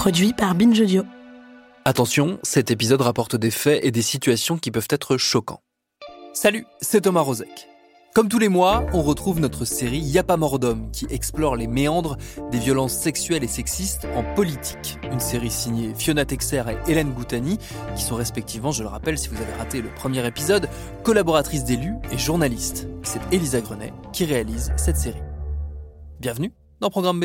Produit par Binge Audio. Attention, cet épisode rapporte des faits et des situations qui peuvent être choquants. Salut, c'est Thomas Rozek. Comme tous les mois, on retrouve notre série Y'a pas mort d'homme qui explore les méandres des violences sexuelles et sexistes en politique. Une série signée Fiona Texer et Hélène Goutani, qui sont respectivement, je le rappelle si vous avez raté le premier épisode, collaboratrices d'élus et journalistes. C'est Elisa Grenet qui réalise cette série. Bienvenue dans Programme B.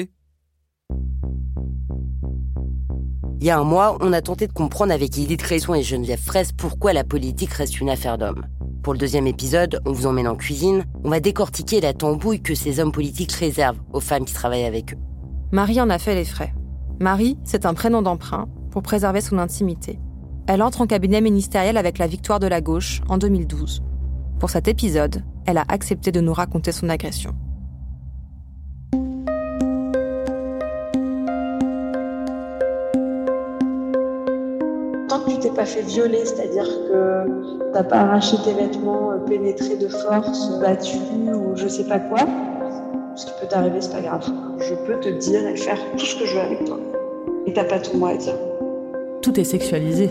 Il y a un mois, on a tenté de comprendre avec Edith Cresson et Geneviève Fraisse pourquoi la politique reste une affaire d'hommes. Pour le deuxième épisode, on vous emmène en cuisine, on va décortiquer la tambouille que ces hommes politiques réservent aux femmes qui travaillent avec eux. Marie en a fait les frais. Marie, c'est un prénom d'emprunt pour préserver son intimité. Elle entre en cabinet ministériel avec la victoire de la gauche en 2012. Pour cet épisode, elle a accepté de nous raconter son agression. T'es pas fait violer, c'est-à-dire que t'as pas arraché tes vêtements, euh, pénétré de force, battu ou je sais pas quoi, ce qui peut t'arriver, c'est pas grave. Je peux te dire et faire tout ce que je veux avec toi. Et t'as pas tout moi à dire. Tout est sexualisé.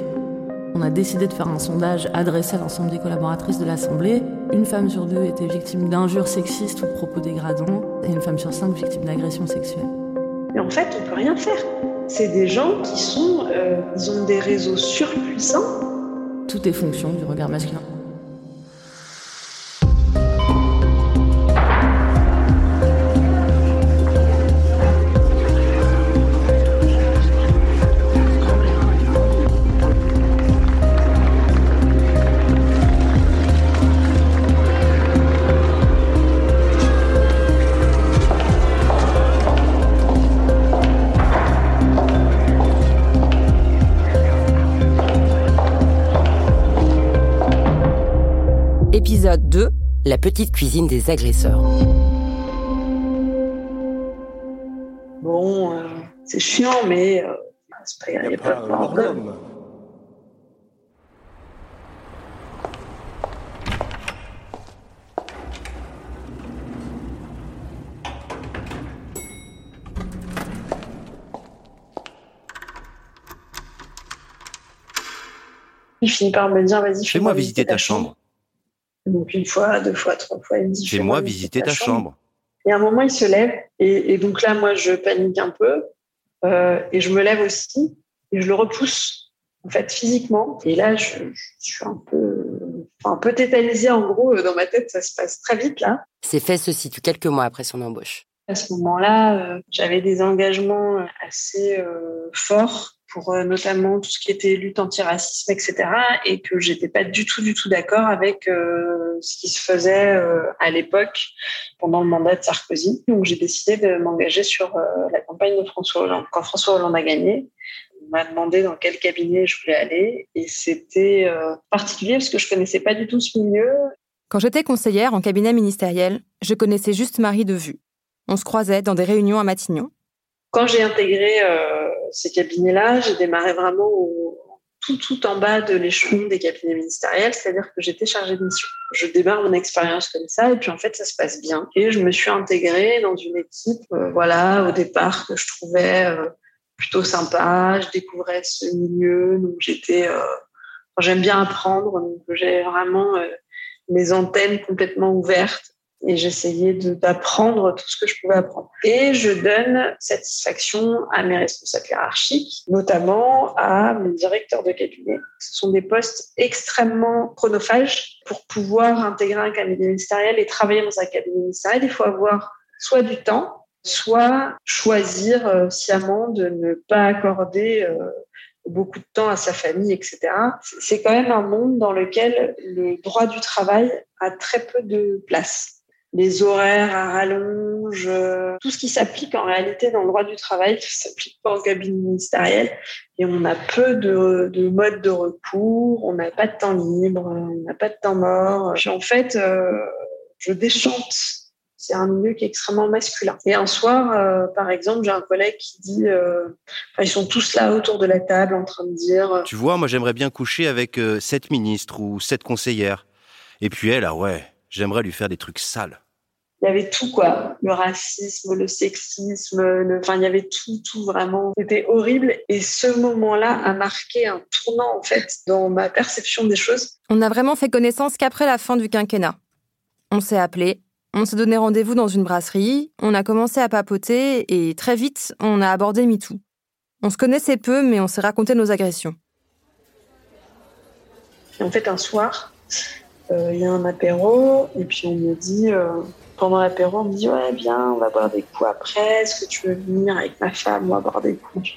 On a décidé de faire un sondage adressé à l'ensemble des collaboratrices de l'Assemblée. Une femme sur deux était victime d'injures sexistes ou de propos dégradants, et une femme sur cinq victime d'agressions sexuelles. Mais en fait, on peut rien faire. C'est des gens qui sont, euh, ont des réseaux surpuissants. Tout est fonction du regard masculin. La petite cuisine des agresseurs. Bon, euh, c'est chiant, mais euh, c'est pas, y a pas de problème. Il finit par me dire, vas-y, Fais-moi visiter ta chambre. Donc une fois, deux fois, trois fois, il me dit Fais-moi visiter ta chambre. Et à un moment, il se lève. Et, et donc là, moi, je panique un peu. Euh, et je me lève aussi. Et je le repousse, en fait, physiquement. Et là, je, je suis un peu, enfin, un peu tétanisée. En gros, dans ma tête, ça se passe très vite, là. Ces faits se situent quelques mois après son embauche. À ce moment-là, euh, j'avais des engagements assez euh, forts pour euh, notamment tout ce qui était lutte antiracisme, etc. Et que j'étais pas du tout, du tout d'accord avec euh, ce qui se faisait euh, à l'époque pendant le mandat de Sarkozy. Donc j'ai décidé de m'engager sur euh, la campagne de François Hollande. Quand François Hollande a gagné, on m'a demandé dans quel cabinet je voulais aller et c'était particulier parce que je connaissais pas du tout ce milieu. Quand j'étais conseillère en cabinet ministériel, je connaissais juste Marie de vue. On se croisait dans des réunions à Matignon. Quand j'ai intégré euh, ces cabinets-là, j'ai démarré vraiment tout, tout en bas de l'échelon des cabinets ministériels, c'est-à-dire que j'étais chargée de mission. Je démarre mon expérience comme ça, et puis en fait, ça se passe bien. Et je me suis intégrée dans une équipe, euh, voilà, au départ, que je trouvais euh, plutôt sympa. Je découvrais ce milieu, donc j'étais... Euh, j'aime bien apprendre, donc j'ai vraiment mes antennes complètement ouvertes et j'essayais d'apprendre tout ce que je pouvais apprendre. Et je donne satisfaction à mes responsables hiérarchiques, notamment à mes directeurs de cabinet. Ce sont des postes extrêmement chronophages pour pouvoir intégrer un cabinet ministériel et travailler dans un cabinet ministériel. Il faut avoir soit du temps, soit choisir euh, sciemment de ne pas accorder euh, beaucoup de temps à sa famille, etc. C'est quand même un monde dans lequel le droit du travail a très peu de place les horaires à rallonge, euh, tout ce qui s'applique en réalité dans le droit du travail ne s'applique pas au cabinet ministériel. Et on a peu de, de modes de recours, on n'a pas de temps libre, on n'a pas de temps mort. en fait, euh, je déchante. C'est un milieu qui est extrêmement masculin. Et un soir, euh, par exemple, j'ai un collègue qui dit, ils sont tous là autour de la table en train de dire. Tu vois, moi j'aimerais bien coucher avec sept ministres ou sept conseillères. Et puis elle, ah ouais, j'aimerais lui faire des trucs sales il y avait tout quoi, le racisme, le sexisme, le... enfin il y avait tout, tout vraiment. C'était horrible et ce moment-là a marqué un tournant en fait dans ma perception des choses. On n'a vraiment fait connaissance qu'après la fin du quinquennat. On s'est appelé, on s'est donné rendez-vous dans une brasserie, on a commencé à papoter et très vite on a abordé MeToo. On se connaissait peu mais on s'est raconté nos agressions. Et en fait un soir, euh, il y a un apéro et puis on me dit euh, pendant l'apéro, on me dit Ouais, viens, on va boire des coups après. Est-ce que tu veux venir avec ma femme On va boire des coups.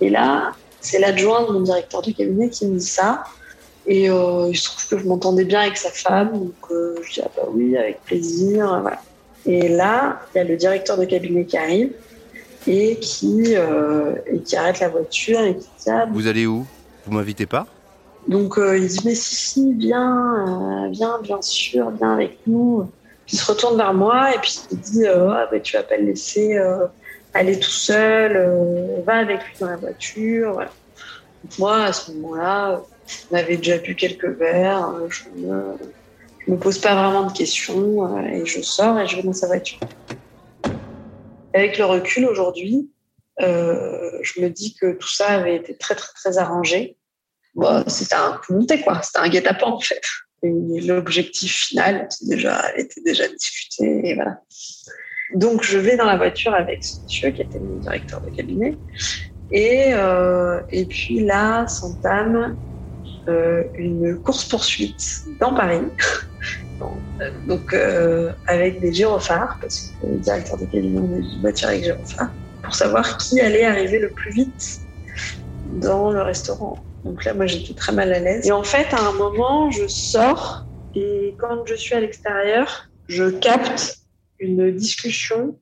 Et là, c'est l'adjoint de mon directeur de cabinet qui me dit ça. Et euh, il se trouve que je m'entendais bien avec sa femme. Donc euh, je dis Ah, bah oui, avec plaisir. Voilà. Et là, il y a le directeur de cabinet qui arrive et qui, euh, et qui arrête la voiture et qui dit ah, Vous allez où? Vous m'invitez pas? Donc il dit Mais si, si, viens, viens, bien sûr, viens avec nous. Il se retourne vers moi et puis me dit euh, ah, bah, Tu vas pas le laisser euh, aller tout seul, euh, va avec lui dans la voiture. Moi, à ce moment-là, on avait déjà bu quelques verres. Je me, me pose pas vraiment de questions et je sors et je vais dans sa voiture. Avec le recul aujourd'hui, je me dis que tout ça avait été très, très, très arrangé. C'était un coup quoi. C'était un guet-apens, en fait l'objectif final déjà, était déjà discuté. Donc, je vais dans la voiture avec ce monsieur qui était mon directeur de cabinet. Et, euh, et puis là s'entame euh, une course-poursuite dans Paris. Donc, euh, avec des gyrophares, parce que le directeur de cabinet une voiture avec gyrophares, pour savoir qui allait arriver le plus vite dans le restaurant. Donc là, moi, j'étais très mal à l'aise. Et en fait, à un moment, je sors et quand je suis à l'extérieur, je capte une discussion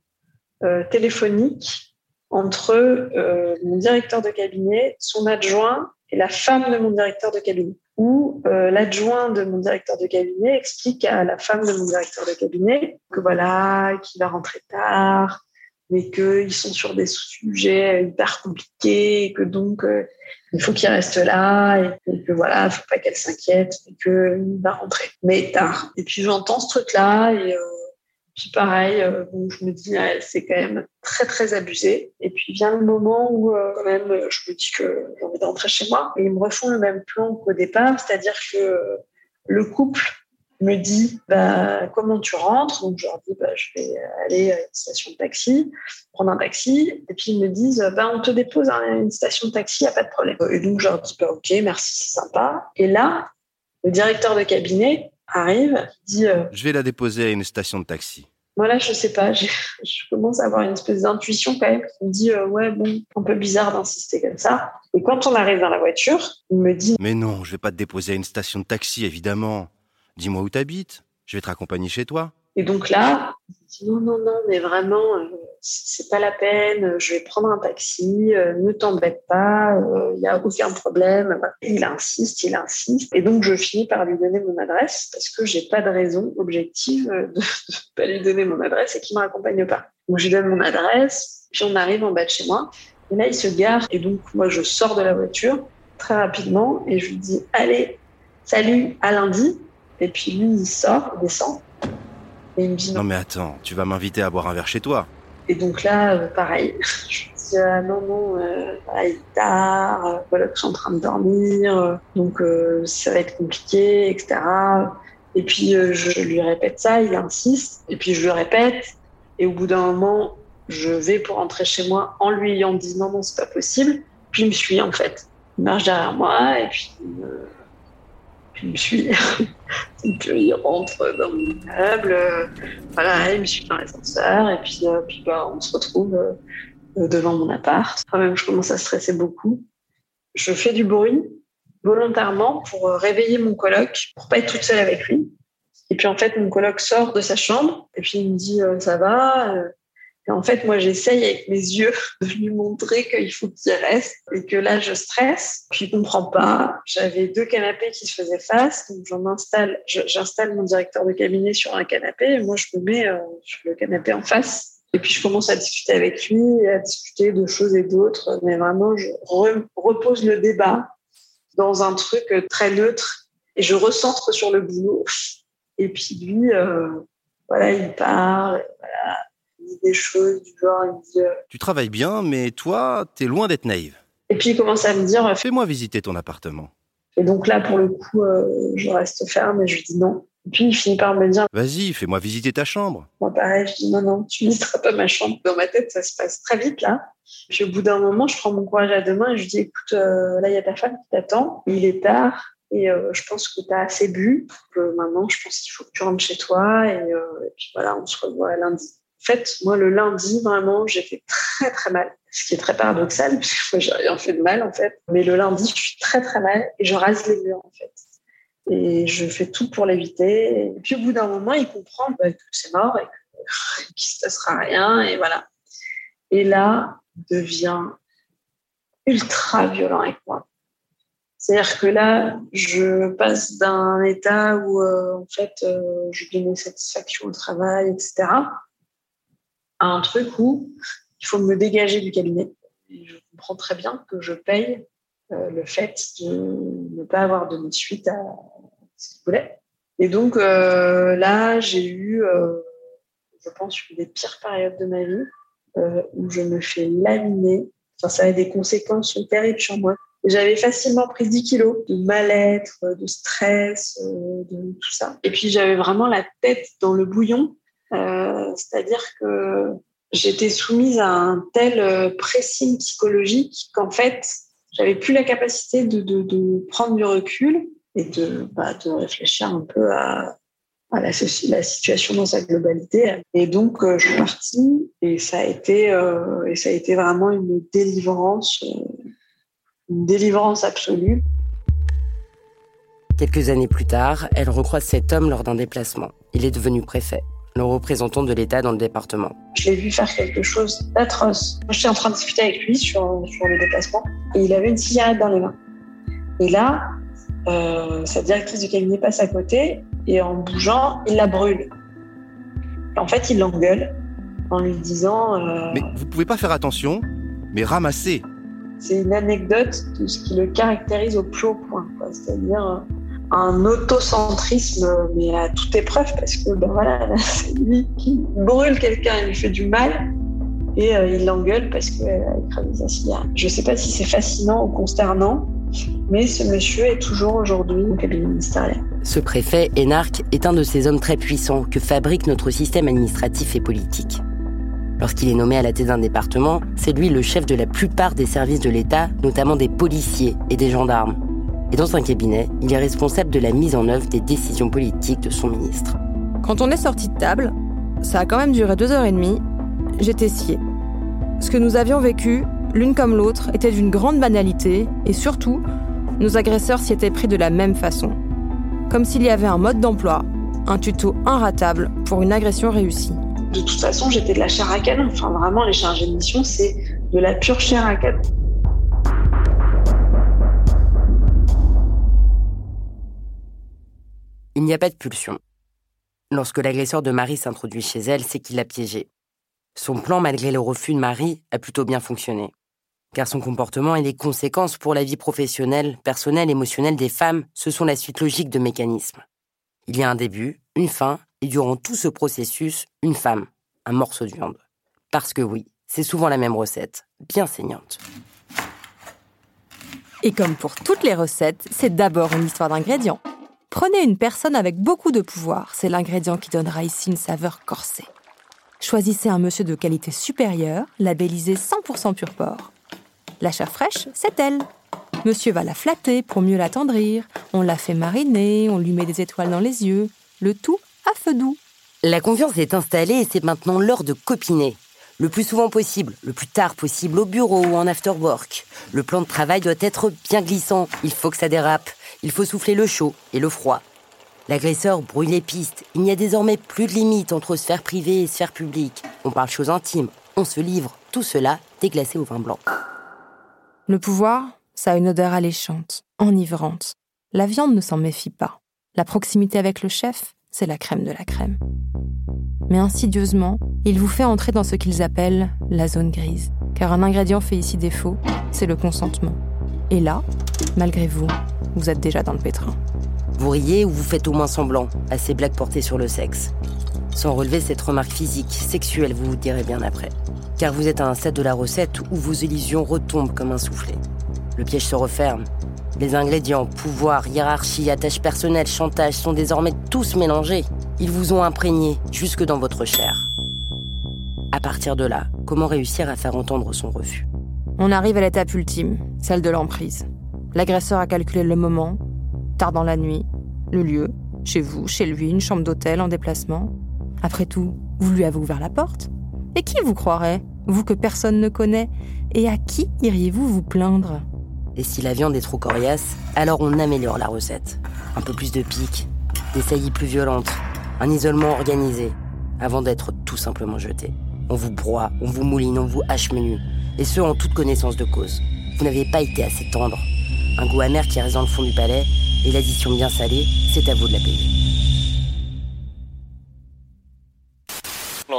euh, téléphonique entre euh, mon directeur de cabinet, son adjoint et la femme de mon directeur de cabinet. Où euh, l'adjoint de mon directeur de cabinet explique à la femme de mon directeur de cabinet que voilà, qu'il va rentrer tard, mais qu'ils sont sur des sujets hyper compliqués et que donc euh, il faut qu'il reste là et, que voilà, faut pas qu'elle s'inquiète et qu'il va rentrer, mais tard. Et puis j'entends ce truc-là et euh, puis pareil, euh, je me dis c'est quand même très très abusé. Et puis vient le moment où quand même je me dis que j'ai envie d'entrer chez moi et ils me refont le même plan qu'au départ, c'est-à-dire que le couple me dit bah, comment tu rentres? Donc je leur dis bah, je vais aller à une station de taxi, prendre un taxi. Et puis ils me disent bah, on te dépose à une station de taxi, il n'y a pas de problème. Et donc je leur dis bah, ok, merci, c'est sympa. Et là, le directeur de cabinet arrive, dit euh, je vais la déposer à une station de taxi. Voilà, je sais pas, je, commence à avoir une espèce d'intuition quand même qui me dit euh, ouais bon, un peu bizarre d'insister comme ça. Et quand on arrive dans la voiture, il me dit mais non, je vais pas te déposer à une station de taxi évidemment. Dis-moi où t'habites. Je vais te raccompagner chez toi. Et donc là, je dis non, non, non, mais vraiment, euh, c'est pas la peine, je vais prendre un taxi, euh, ne t'embête pas, il n'y a aucun problème. Il insiste, il insiste. Et donc, je finis par lui donner mon adresse parce que j'ai pas de raison objective de ne pas lui donner mon adresse et qu'il ne me raccompagne pas. Donc, je lui donne mon adresse, puis on arrive en bas de chez moi. Et là, il se gare. Et donc, moi, je sors de la voiture très rapidement et je lui dis Allez, salut, à lundi. Et puis lui, il sort, il descend. Et il me dit Non, mais attends, tu vas m'inviter à boire un verre chez toi. Et donc là, euh, pareil, je lui dis ah, Non, non, euh, il est tard, euh, voilà que je suis en train de dormir, donc ça va être compliqué, etc. Et puis je lui répète ça, il insiste, et puis je lui répète. Et au bout d'un moment, je vais pour rentrer chez moi en lui ayant dit non, non, c'est pas possible. Puis il me suit en fait. Il marche derrière moi et puis, euh, puis il me puis il rentre dans mon immeuble. voilà, il me suit dans l'ascenseur et puis, euh, puis bah, on se retrouve euh, devant mon appart. Quand même, je commence à stresser beaucoup. Je fais du bruit volontairement pour réveiller mon coloc, pour pas être toute seule avec lui. Et puis en fait, mon coloc sort de sa chambre et puis il me dit ça va. En fait, moi, j'essaye avec mes yeux de lui montrer qu'il faut qu'il reste et que là, je stresse. Puis, il comprend pas. J'avais deux canapés qui se faisaient face. Donc, j'en installe, j'installe mon directeur de cabinet sur un canapé et moi, je me mets euh, sur le canapé en face. Et puis, je commence à discuter avec lui, à discuter de choses et d'autres. Mais vraiment, je repose le débat dans un truc très neutre et je recentre sur le boulot. Et puis, lui, euh, voilà, il. Voilà des choses du genre, il dit... Euh, tu travailles bien, mais toi, t'es loin d'être naïve. Et puis il commence à me dire... Euh, Fais-moi visiter ton appartement. Et donc là, pour le coup, euh, je reste ferme et je lui dis non. Et puis il finit par me dire Vas-y, fais-moi visiter ta chambre. Moi, pareil, je dis non, non, tu visiteras pas ma chambre. Dans ma tête, ça se passe très vite là. Puis au bout d'un moment, je prends mon courage à deux mains et je dis Écoute, là, il y a ta femme qui t'attend. Il est tard et je pense que tu as assez bu. maintenant, je pense qu'il faut que tu rentres chez toi. Et, et puis voilà, on se revoit lundi. En fait, moi, le lundi, vraiment, fait très, très mal. Ce qui est très paradoxal, parce que moi, j'ai rien fait de mal, en fait. Mais le lundi, je suis très, très mal et je rase les murs, en fait. Et je fais tout pour l'éviter. Et puis, au bout d'un moment, il comprend bah, que c'est mort et qu'il ne se passera rien. Et voilà. Et là, il devient ultra violent avec moi. C'est-à-dire que là, je passe d'un état où, euh, en fait, euh, je donnais satisfaction au travail, etc., un truc où il faut me dégager du cabinet. Et je comprends très bien que je paye euh, le fait de ne pas avoir donné suite à ce qu'il voulait. Et donc euh, là, j'ai eu, euh, je pense, une des pires périodes de ma vie où je me fais laminer. Enfin, ça a des conséquences terribles sur moi. J'avais facilement pris 10 kilos de mal-être, de stress, de tout ça. Et puis j'avais vraiment la tête dans le bouillon c'est-à-dire que j'étais soumise à un tel euh, pressing psychologique qu'en fait, j'avais plus la capacité de, prendre du recul et de, bah, réfléchir un peu à, la, situation dans sa globalité. Et donc, euh, je suis partie et ça a été, et ça a été vraiment une délivrance, une délivrance absolue. Quelques années plus tard, elle recroise cet homme lors d'un déplacement. Il est devenu préfet le représentant de l'État dans le département. Je l'ai vu faire quelque chose d'atroce. J'étais en train de discuter avec lui sur, sur le déplacement et il avait une cigarette dans les mains. Et là, euh, sa directrice du cabinet passe à côté et en bougeant, il la brûle. En fait, il l'engueule en lui disant euh, Mais vous pouvez pas faire attention, mais ramasser. C'est une anecdote de ce qui le caractérise au plus haut point. C'est-à-dire, un autocentrisme, mais à toute épreuve, parce que ben voilà, c'est lui qui brûle quelqu'un, il lui fait du mal, et euh, il l'engueule parce qu'elle a écrasé sa. Je ne sais pas si c'est fascinant ou consternant, mais ce monsieur est toujours aujourd'hui au cabinet ministériel. Ce préfet, énarque, est un de ces hommes très puissants que fabrique notre système administratif et politique. Lorsqu'il est nommé à la tête d'un département, c'est lui le chef de la plupart des services de l'État, notamment des policiers et des gendarmes. Et dans un cabinet, il est responsable de la mise en œuvre des décisions politiques de son ministre. Quand on est sorti de table, ça a quand même duré deux heures et demie, j'étais sciée. Ce que nous avions vécu, l'une comme l'autre, était d'une grande banalité et surtout, nos agresseurs s'y étaient pris de la même façon. Comme s'il y avait un mode d'emploi, un tuto inratable pour une agression réussie. De toute façon, j'étais de la chair à canon. Enfin, vraiment, les chargés de mission, c'est de la pure chair à canon. Il n'y a pas de pulsion. Lorsque l'agresseur de Marie s'introduit chez elle, c'est qu'il l'a piégée. Son plan, malgré le refus de Marie, a plutôt bien fonctionné. Car son comportement et les conséquences pour la vie professionnelle, personnelle, émotionnelle des femmes, ce sont la suite logique de mécanismes. Il y a un début, une fin, et durant tout ce processus, une femme, un morceau de viande. Parce que oui, c'est souvent la même recette, bien saignante. Et comme pour toutes les recettes, c'est d'abord une histoire d'ingrédients. Prenez une personne avec beaucoup de pouvoir, c'est l'ingrédient qui donnera ici une saveur corsée. Choisissez un monsieur de qualité supérieure, labellisé 100% pur porc. La chair fraîche, c'est elle. Monsieur va la flatter pour mieux l'attendrir. On la fait mariner, on lui met des étoiles dans les yeux. Le tout à feu doux. La confiance est installée et c'est maintenant l'heure de copiner. Le plus souvent possible, le plus tard possible au bureau ou en after work. Le plan de travail doit être bien glissant. Il faut que ça dérape. Il faut souffler le chaud et le froid. L'agresseur brouille les pistes. Il n'y a désormais plus de limite entre sphère privée et sphère publique. On parle choses intimes, on se livre, tout cela déglacé au vin blanc. Le pouvoir, ça a une odeur alléchante, enivrante. La viande ne s'en méfie pas. La proximité avec le chef, c'est la crème de la crème. Mais insidieusement, il vous fait entrer dans ce qu'ils appellent la zone grise. Car un ingrédient fait ici défaut, c'est le consentement. Et là, malgré vous, vous êtes déjà dans le pétrin. Vous riez ou vous faites au moins semblant à ces blagues portées sur le sexe. Sans relever cette remarque physique, sexuelle, vous vous direz bien après. Car vous êtes à un stade de la recette où vos illusions retombent comme un soufflet. Le piège se referme. Les ingrédients, pouvoir, hiérarchie, attache personnelle, chantage sont désormais tous mélangés. Ils vous ont imprégné jusque dans votre chair. À partir de là, comment réussir à faire entendre son refus? On arrive à l'étape ultime, celle de l'emprise. L'agresseur a calculé le moment, tard dans la nuit, le lieu, chez vous, chez lui, une chambre d'hôtel en déplacement. Après tout, vous lui avez ouvert la porte. Et qui vous croirait Vous que personne ne connaît? Et à qui iriez-vous vous plaindre? Et si la viande est trop coriace, alors on améliore la recette. Un peu plus de pique, des saillies plus violentes, un isolement organisé, avant d'être tout simplement jeté. On vous broie, on vous mouline, on vous hache menu. Et ce, en toute connaissance de cause. Vous n'avez pas été assez tendre, un goût amer qui reste dans le fond du palais, et l'addition bien salée, c'est à vous de la payer.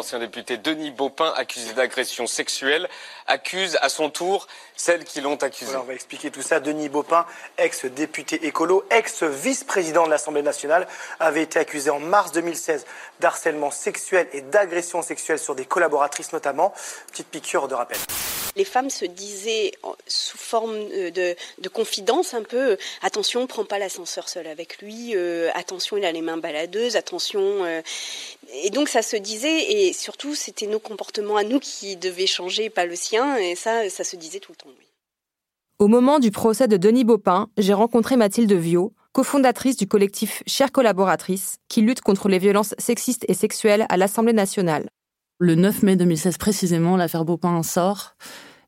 L'ancien député Denis Baupin, accusé d'agression sexuelle, accuse à son tour celles qui l'ont accusé. Voilà, on va expliquer tout ça. Denis Baupin, ex-député écolo, ex-vice-président de l'Assemblée nationale, avait été accusé en mars 2016 d'harcèlement sexuel et d'agression sexuelle sur des collaboratrices notamment. Petite piqûre de rappel les femmes se disaient sous forme euh, de, de confidence un peu attention, prends pas l'ascenseur seul avec lui, euh, attention, il a les mains baladeuses, attention. Euh. et donc ça se disait, et surtout c'était nos comportements à nous qui devaient changer, pas le sien, et ça, ça se disait tout le temps. Oui. Au moment du procès de Denis Baupin, j'ai rencontré Mathilde Viau, cofondatrice du collectif Chères collaboratrices, qui lutte contre les violences sexistes et sexuelles à l'Assemblée nationale. Le 9 mai 2016 précisément, l'affaire Baupin sort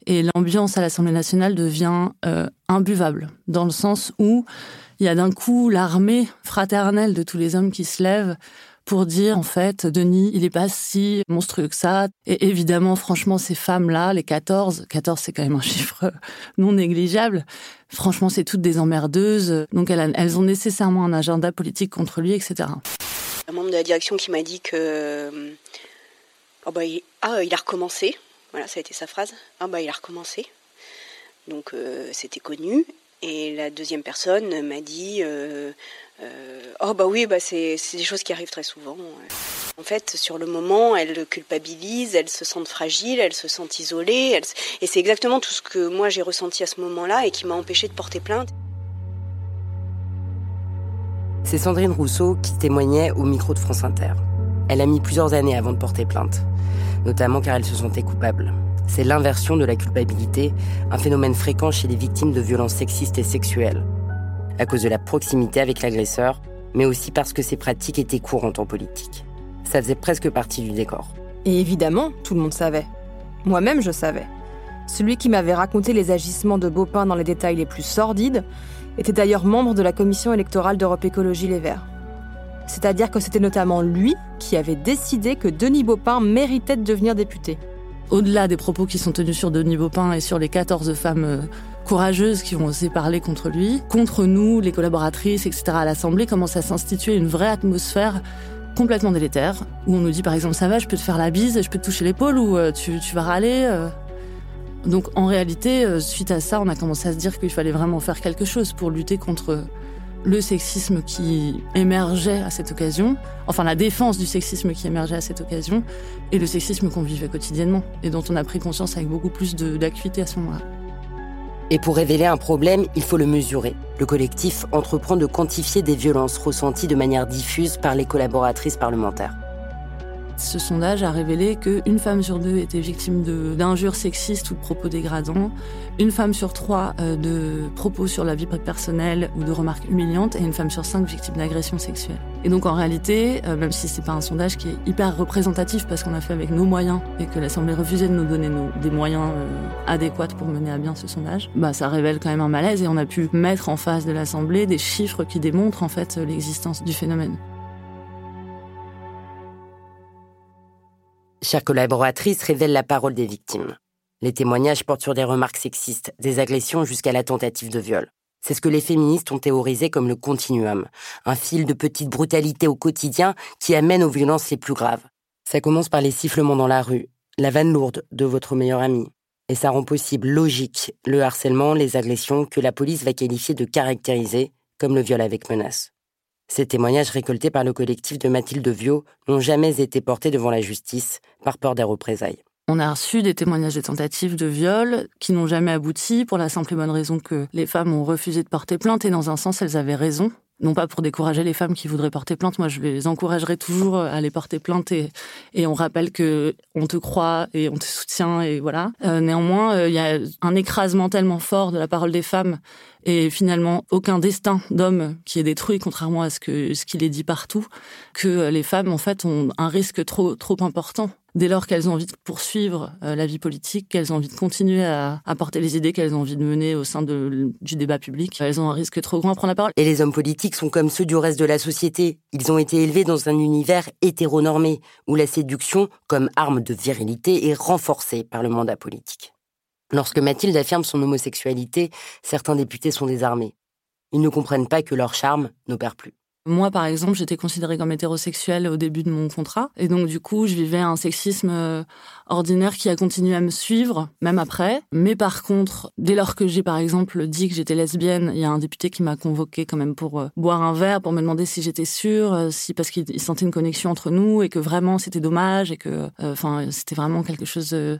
et l'ambiance à l'Assemblée nationale devient euh, imbuvable, dans le sens où il y a d'un coup l'armée fraternelle de tous les hommes qui se lèvent pour dire en fait Denis il est pas si monstrueux que ça et évidemment franchement ces femmes là les 14 14 c'est quand même un chiffre non négligeable franchement c'est toutes des emmerdeuses donc elles, ont nécessairement un agenda politique contre lui etc un membre de la direction qui m'a dit que Oh bah. Ah, il a recommencé. Voilà, ça a été sa phrase. Ah bah il a recommencé. Donc euh, c'était connu. Et la deuxième personne m'a dit euh, euh, Oh bah oui, bah c'est des choses qui arrivent très souvent. En fait, sur le moment, elle culpabilise, elle se sent fragile, elle se sent isolée. Et c'est exactement tout ce que moi j'ai ressenti à ce moment-là et qui m'a empêché de porter plainte. C'est Sandrine Rousseau qui témoignait au micro de France Inter. Elle a mis plusieurs années avant de porter plainte, notamment car elle se sentait coupable. C'est l'inversion de la culpabilité, un phénomène fréquent chez les victimes de violences sexistes et sexuelles, à cause de la proximité avec l'agresseur, mais aussi parce que ces pratiques étaient courantes en politique. Ça faisait presque partie du décor. Et évidemment, tout le monde savait. Moi-même, je savais. Celui qui m'avait raconté les agissements de Baupin dans les détails les plus sordides était d'ailleurs membre de la commission électorale d'Europe Écologie Les Verts. C'est-à-dire que c'était notamment lui qui avait décidé que Denis Baupin méritait de devenir député. Au-delà des propos qui sont tenus sur Denis Baupin et sur les 14 femmes euh, courageuses qui ont osé parler contre lui, contre nous, les collaboratrices, etc. à l'Assemblée, commence à s'instituer une vraie atmosphère complètement délétère, où on nous dit par exemple ça va, je peux te faire la bise, je peux te toucher l'épaule ou euh, tu, tu, vas râler. Euh. Donc en réalité, suite à ça, on a commencé à se dire qu'il fallait vraiment faire quelque chose pour lutter contre le sexisme qui émergeait à cette occasion, enfin la défense du sexisme qui émergeait à cette occasion, et le sexisme qu'on vivait quotidiennement, et dont on a pris conscience avec beaucoup plus d'acuité à ce moment-là. Et pour révéler un problème, il faut le mesurer. Le collectif entreprend de quantifier des violences ressenties de manière diffuse par les collaboratrices parlementaires. Ce sondage a révélé qu'une femme sur deux était victime d'injures sexistes ou de propos dégradants, une femme sur trois euh, de propos sur la vie personnelle ou de remarques humiliantes, et une femme sur cinq victime d'agressions sexuelles. Et donc en réalité, euh, même si c'est pas un sondage qui est hyper représentatif parce qu'on a fait avec nos moyens et que l'Assemblée refusait de nous donner des moyens euh, adéquats pour mener à bien ce sondage, bah ça révèle quand même un malaise et on a pu mettre en face de l'Assemblée des chiffres qui démontrent en fait l'existence du phénomène. Chère collaboratrice révèle la parole des victimes. Les témoignages portent sur des remarques sexistes, des agressions jusqu'à la tentative de viol. C'est ce que les féministes ont théorisé comme le continuum, un fil de petite brutalité au quotidien qui amène aux violences les plus graves. Ça commence par les sifflements dans la rue, la vanne lourde de votre meilleur ami. Et ça rend possible logique le harcèlement, les agressions que la police va qualifier de caractériser comme le viol avec menace. Ces témoignages récoltés par le collectif de Mathilde Viau n'ont jamais été portés devant la justice par peur des représailles. On a reçu des témoignages de tentatives de viol qui n'ont jamais abouti pour la simple et bonne raison que les femmes ont refusé de porter plainte et dans un sens elles avaient raison non pas pour décourager les femmes qui voudraient porter plainte, moi je les encouragerai toujours à aller porter plainte et, on rappelle que on te croit et on te soutient et voilà. Euh, néanmoins, euh, il y a un écrasement tellement fort de la parole des femmes et finalement aucun destin d'homme qui est détruit contrairement à ce que ce qu'il est dit partout que les femmes en fait ont un risque trop trop important dès lors qu'elles ont envie de poursuivre euh, la vie politique, qu'elles ont envie de continuer à, porter les idées qu'elles ont envie de mener au sein du débat public, elles ont un risque trop grand à prendre la parole. Et les hommes politiques sont comme ceux du reste de la société. Ils ont été élevés dans un univers hétéronormé, où la séduction, comme arme de virilité, est renforcée par le mandat politique. Lorsque Mathilde affirme son homosexualité, certains députés sont désarmés. Ils ne comprennent pas que leur charme n'opère plus. Moi, par exemple, j'étais considérée comme hétérosexuelle au début de mon contrat. Et donc, du coup, je vivais un sexisme euh, ordinaire qui a continué à me suivre, même après. Mais par contre, dès lors que j'ai, par exemple, dit que j'étais lesbienne, il y a un député qui m'a convoqué quand même pour euh, boire un verre, pour me demander si j'étais sûre, euh, si parce qu'il sentait une connexion entre nous et que vraiment c'était dommage et que, enfin, c'était vraiment quelque chose de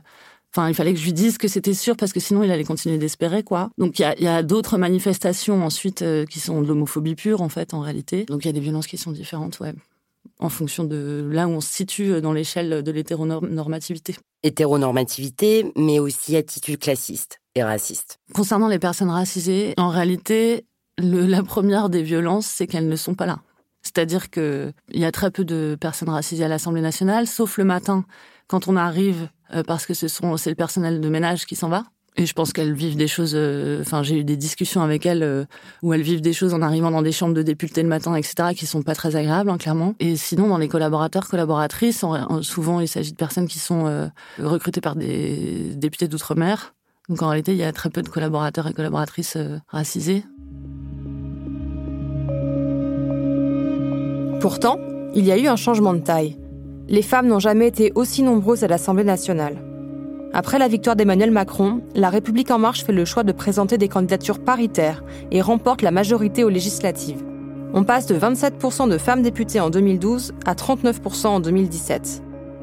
Enfin, il fallait que je lui dise que c'était sûr parce que sinon il allait continuer d'espérer quoi. Donc il y a, d'autres manifestations ensuite euh, qui sont de l'homophobie pure en fait en réalité. Donc il y a des violences qui sont différentes, ouais, en fonction de là où on se situe dans l'échelle de l'hétéronormativité. Hétéronormativité, mais aussi attitude classiste et raciste. Concernant les personnes racisées, en réalité, la première des violences, c'est qu'elles ne sont pas là. C'est-à-dire qu'il y a très peu de personnes racisées à l'Assemblée nationale, sauf le matin, quand on arrive, euh, parce que ce sont c'est le personnel de ménage qui s'en va. Et je pense qu'elles vivent des choses. Euh, enfin, j'ai eu des discussions avec elles euh, où elles vivent des choses en arrivant dans des chambres de députés le matin, etc., qui sont pas très agréables, hein, clairement. Et sinon, dans les collaborateurs, collaboratrices, souvent il s'agit de personnes qui sont recrutées par des députés d'outre-mer. Donc en réalité, il y a très peu de collaborateurs et collaboratrices racisés. Pourtant, il y a eu un changement de taille. Les femmes n'ont jamais été aussi nombreuses à l'Assemblée nationale. Après la victoire d'Emmanuel Macron, La République en marche fait le choix de présenter des candidatures paritaires et remporte la majorité aux législatives. On passe de 27% de femmes députées en 2012 à 39% en 2017.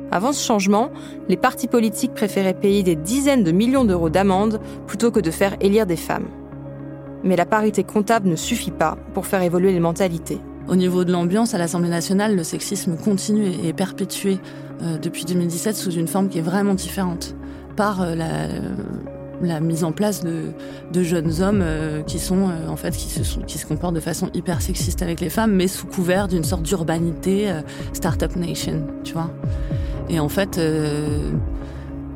Avant ce changement, les partis politiques préféraient payer des dizaines de millions d'euros d'amende plutôt que de faire élire des femmes. Mais la parité comptable ne suffit pas pour faire évoluer les mentalités. Au niveau de l'ambiance, à l'Assemblée nationale, le sexisme continue et est perpétué euh, depuis 2017 sous une forme qui est vraiment différente par euh, la, mise en place de, jeunes hommes euh, qui sont en fait qui se, comportent de façon hyper sexiste avec les femmes, mais sous couvert d'une sorte d'urbanité start-up nation, tu vois. Et en fait,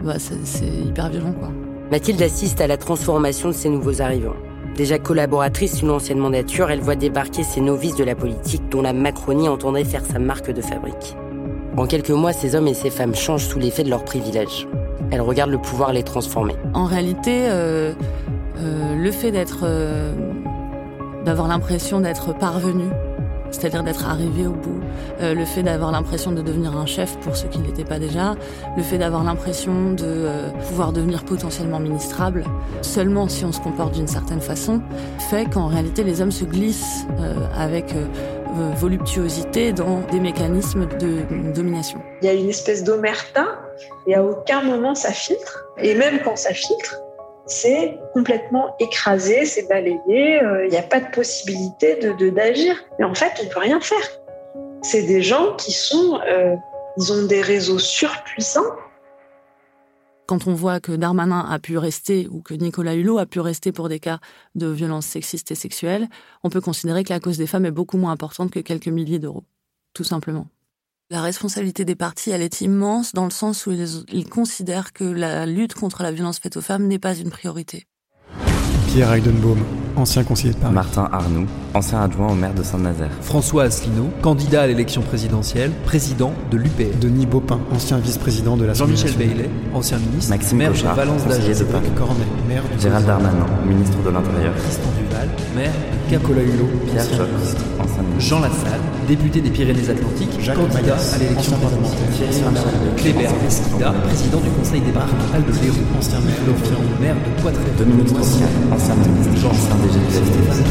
bah, c'est hyper violent, quoi. Mathilde assiste à la transformation de ces nouveaux arrivants. Déjà collaboratrice d'une ancienne mandature, elle voit débarquer ces novices de la politique dont la Macronie entendrait faire sa marque de fabrique. En quelques mois, ces hommes et ces femmes changent sous l'effet de leurs privilèges. Elle regarde le pouvoir les transformer. En réalité, euh, euh, le fait d'être, euh, d'avoir l'impression d'être parvenu, c'est-à-dire d'être arrivé au bout, euh, le fait d'avoir l'impression de devenir un chef pour ceux qui ne l'étaient pas déjà, le fait d'avoir l'impression de euh, pouvoir devenir potentiellement ministrable, seulement si on se comporte d'une certaine façon, fait qu'en réalité les hommes se glissent euh, avec voluptuosité dans des mécanismes de domination. Il y a une espèce d'omerta et à aucun moment ça filtre. Et même quand ça filtre, c'est complètement écrasé, c'est balayé, euh, il n'y a pas de possibilité de d'agir. Mais en fait, on ne peut rien faire. C'est des gens qui sont, euh, ils ont des réseaux surpuissants. Quand on voit que Darmanin a pu rester ou que Nicolas Hulot a pu rester pour des cas de violences sexistes et sexuelles, on peut considérer que la cause des femmes est beaucoup moins importante que quelques milliers d'euros. Tout simplement. La responsabilité des partis, elle est immense dans le sens où ils, ils considèrent que la lutte contre la violence faite aux femmes n'est pas une priorité. Pierre Heidenbaum, ancien conseiller de Paris. Martin Arnoux, ancien adjoint au maire de Saint-Nazaire. François Asselineau, candidat à l'élection présidentielle, président de l'UPR. Denis Baupin, ancien vice-président de l'Assemblée Jean-Michel. Baillet, ancien ministre, Maxime maire Cochard, de Valence conseiller de Paris. Cornet, maire du Gérald Darmanin, ministre de l'Intérieur. Tristan Duval, maire Nicolas Hulot, Pierre. Jean Lassalle, député des Pyrénées-Atlantiques, Jacques candidat Maillas, à l'élection parlementaire. Kléber Mesquida, président du conseil départemental de l'Hérault. Ancien maire maire de Poitrès. Dominique ancien ministre. Stéphane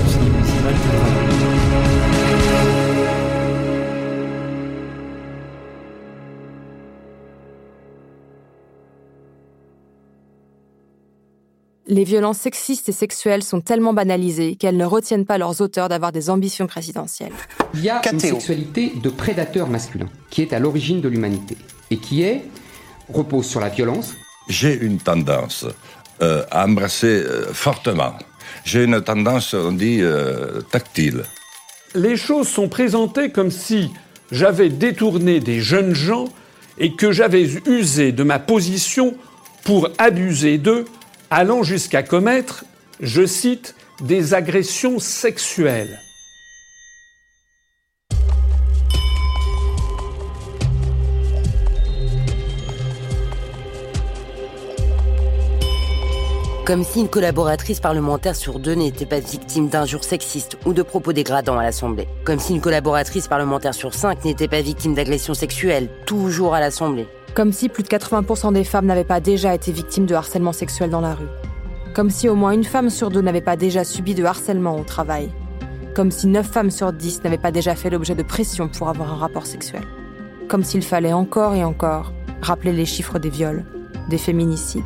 Les violences sexistes et sexuelles sont tellement banalisées qu'elles ne retiennent pas leurs auteurs d'avoir des ambitions présidentielles. Il y a une sexualité de prédateur masculin qui est à l'origine de l'humanité et qui est repose sur la violence. J'ai une tendance euh, à embrasser euh, fortement. J'ai une tendance, on dit, euh, tactile. les choses sont présentées comme si j'avais détourné des jeunes gens et que j'avais usé de ma position pour abuser d'eux, allant jusqu'à commettre, je cite, des agressions sexuelles. Comme si une collaboratrice parlementaire sur deux n'était pas victime d'injures sexistes ou de propos dégradants à l'Assemblée. Comme si une collaboratrice parlementaire sur cinq n'était pas victime d'agressions sexuelles, toujours à l'Assemblée. Comme si plus de 80% des femmes n'avaient pas déjà été victimes de harcèlement sexuel dans la rue. Comme si au moins une femme sur deux n'avait pas déjà subi de harcèlement au travail. Comme si 9 femmes sur 10 n'avaient pas déjà fait l'objet de pression pour avoir un rapport sexuel. Comme s'il fallait encore et encore rappeler les chiffres des viols, des féminicides.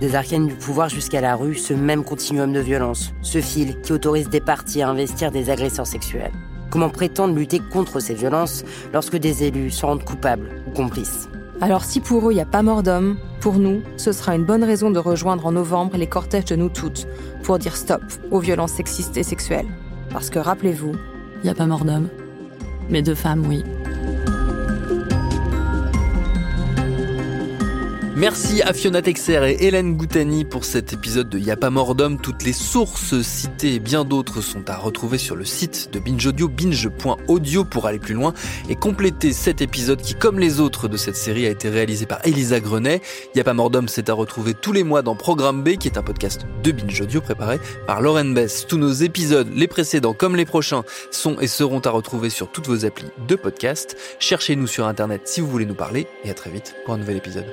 Des arcanes du pouvoir jusqu'à la rue, ce même continuum de violence, ce fil qui autorise des partis à investir des agresseurs sexuels. Comment prétendre lutter contre ces violences lorsque des élus se rendent coupables ou complices? Alors si pour eux il n'y a pas mort d'homme, pour nous, ce sera une bonne raison de rejoindre en novembre les cortèges de nous toutes pour dire stop aux violences sexistes et sexuelles. Parce que rappelez-vous, Il n'y a pas mort d'homme. Mais de femmes, oui. Merci à Fiona Texer et Hélène Goutani pour cet épisode de Y'a pas mort. Toutes les sources citées et bien d'autres sont à retrouver sur le site de Binge Audio, binge.audio pour aller plus loin et compléter cet épisode qui, comme les autres de cette série, a été réalisé par Elisa Grenet. Y'a pas mort d'homme, c'est à retrouver tous les mois dans Programme B, qui est un podcast de Binge Audio préparé par Lauren Bess. Tous nos épisodes, les précédents comme les prochains, sont et seront à retrouver sur toutes vos applis de podcast. Cherchez-nous sur Internet si vous voulez nous parler et à très vite pour un nouvel épisode.